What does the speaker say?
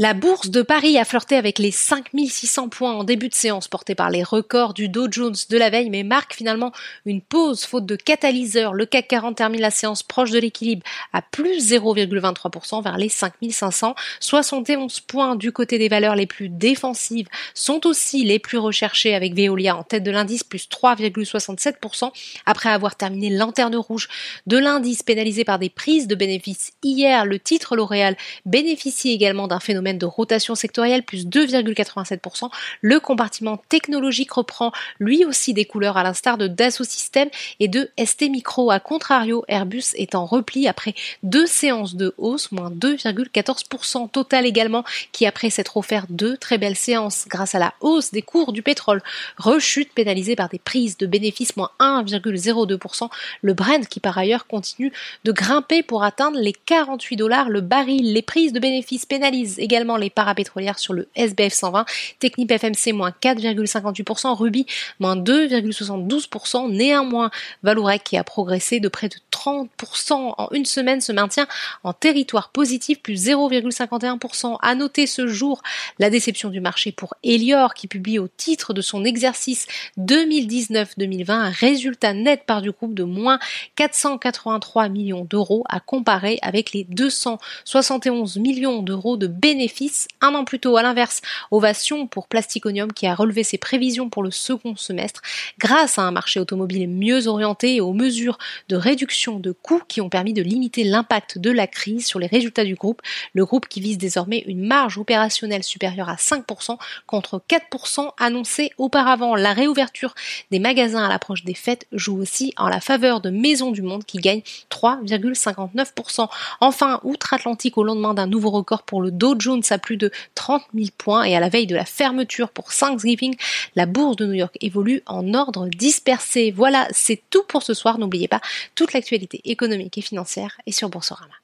La bourse de Paris a flirté avec les 5600 points en début de séance portés par les records du Dow Jones de la veille mais marque finalement une pause faute de catalyseur. Le CAC 40 termine la séance proche de l'équilibre à plus 0,23% vers les 5500. 71 points du côté des valeurs les plus défensives sont aussi les plus recherchés avec Veolia en tête de l'indice plus 3,67% après avoir terminé lanterne rouge de l'indice pénalisé par des prises de bénéfices hier. Le titre L'Oréal bénéficie également d'un phénomène de rotation sectorielle, plus 2,87%. Le compartiment technologique reprend lui aussi des couleurs à l'instar de Dassault Systèmes et de ST Micro. A contrario, Airbus est en repli après deux séances de hausse, moins 2,14%. Total également, qui après s'être offert deux très belles séances grâce à la hausse des cours du pétrole, rechute pénalisée par des prises de bénéfices, moins 1,02%. Le Brent qui par ailleurs continue de grimper pour atteindre les 48 dollars le baril. Les prises de bénéfices pénalisent également les parapétrolières sur le SBF 120, Technip FMC moins 4,58%, Ruby moins 2,72%, néanmoins Valourec qui a progressé de près de 30% en une semaine se maintient en territoire positif plus 0,51%. À noter ce jour la déception du marché pour Elior qui publie au titre de son exercice 2019-2020 un résultat net par du groupe de moins 483 millions d'euros à comparer avec les 271 millions d'euros de bénéfices un an plus tôt. À l'inverse, ovation pour Plasticonium qui a relevé ses prévisions pour le second semestre grâce à un marché automobile mieux orienté et aux mesures de réduction de coûts qui ont permis de limiter l'impact de la crise sur les résultats du groupe. Le groupe qui vise désormais une marge opérationnelle supérieure à 5% contre 4% annoncé auparavant. La réouverture des magasins à l'approche des fêtes joue aussi en la faveur de Maison du Monde qui gagne 3,59%. Enfin, outre-Atlantique au lendemain d'un nouveau record pour le Dow À plus de 30 000 points et à la veille de la fermeture pour Thanksgiving, la bourse de New York évolue en ordre dispersé. Voilà, c'est tout pour ce soir. N'oubliez pas, toute l'actualité économique et financière est sur Boursorama.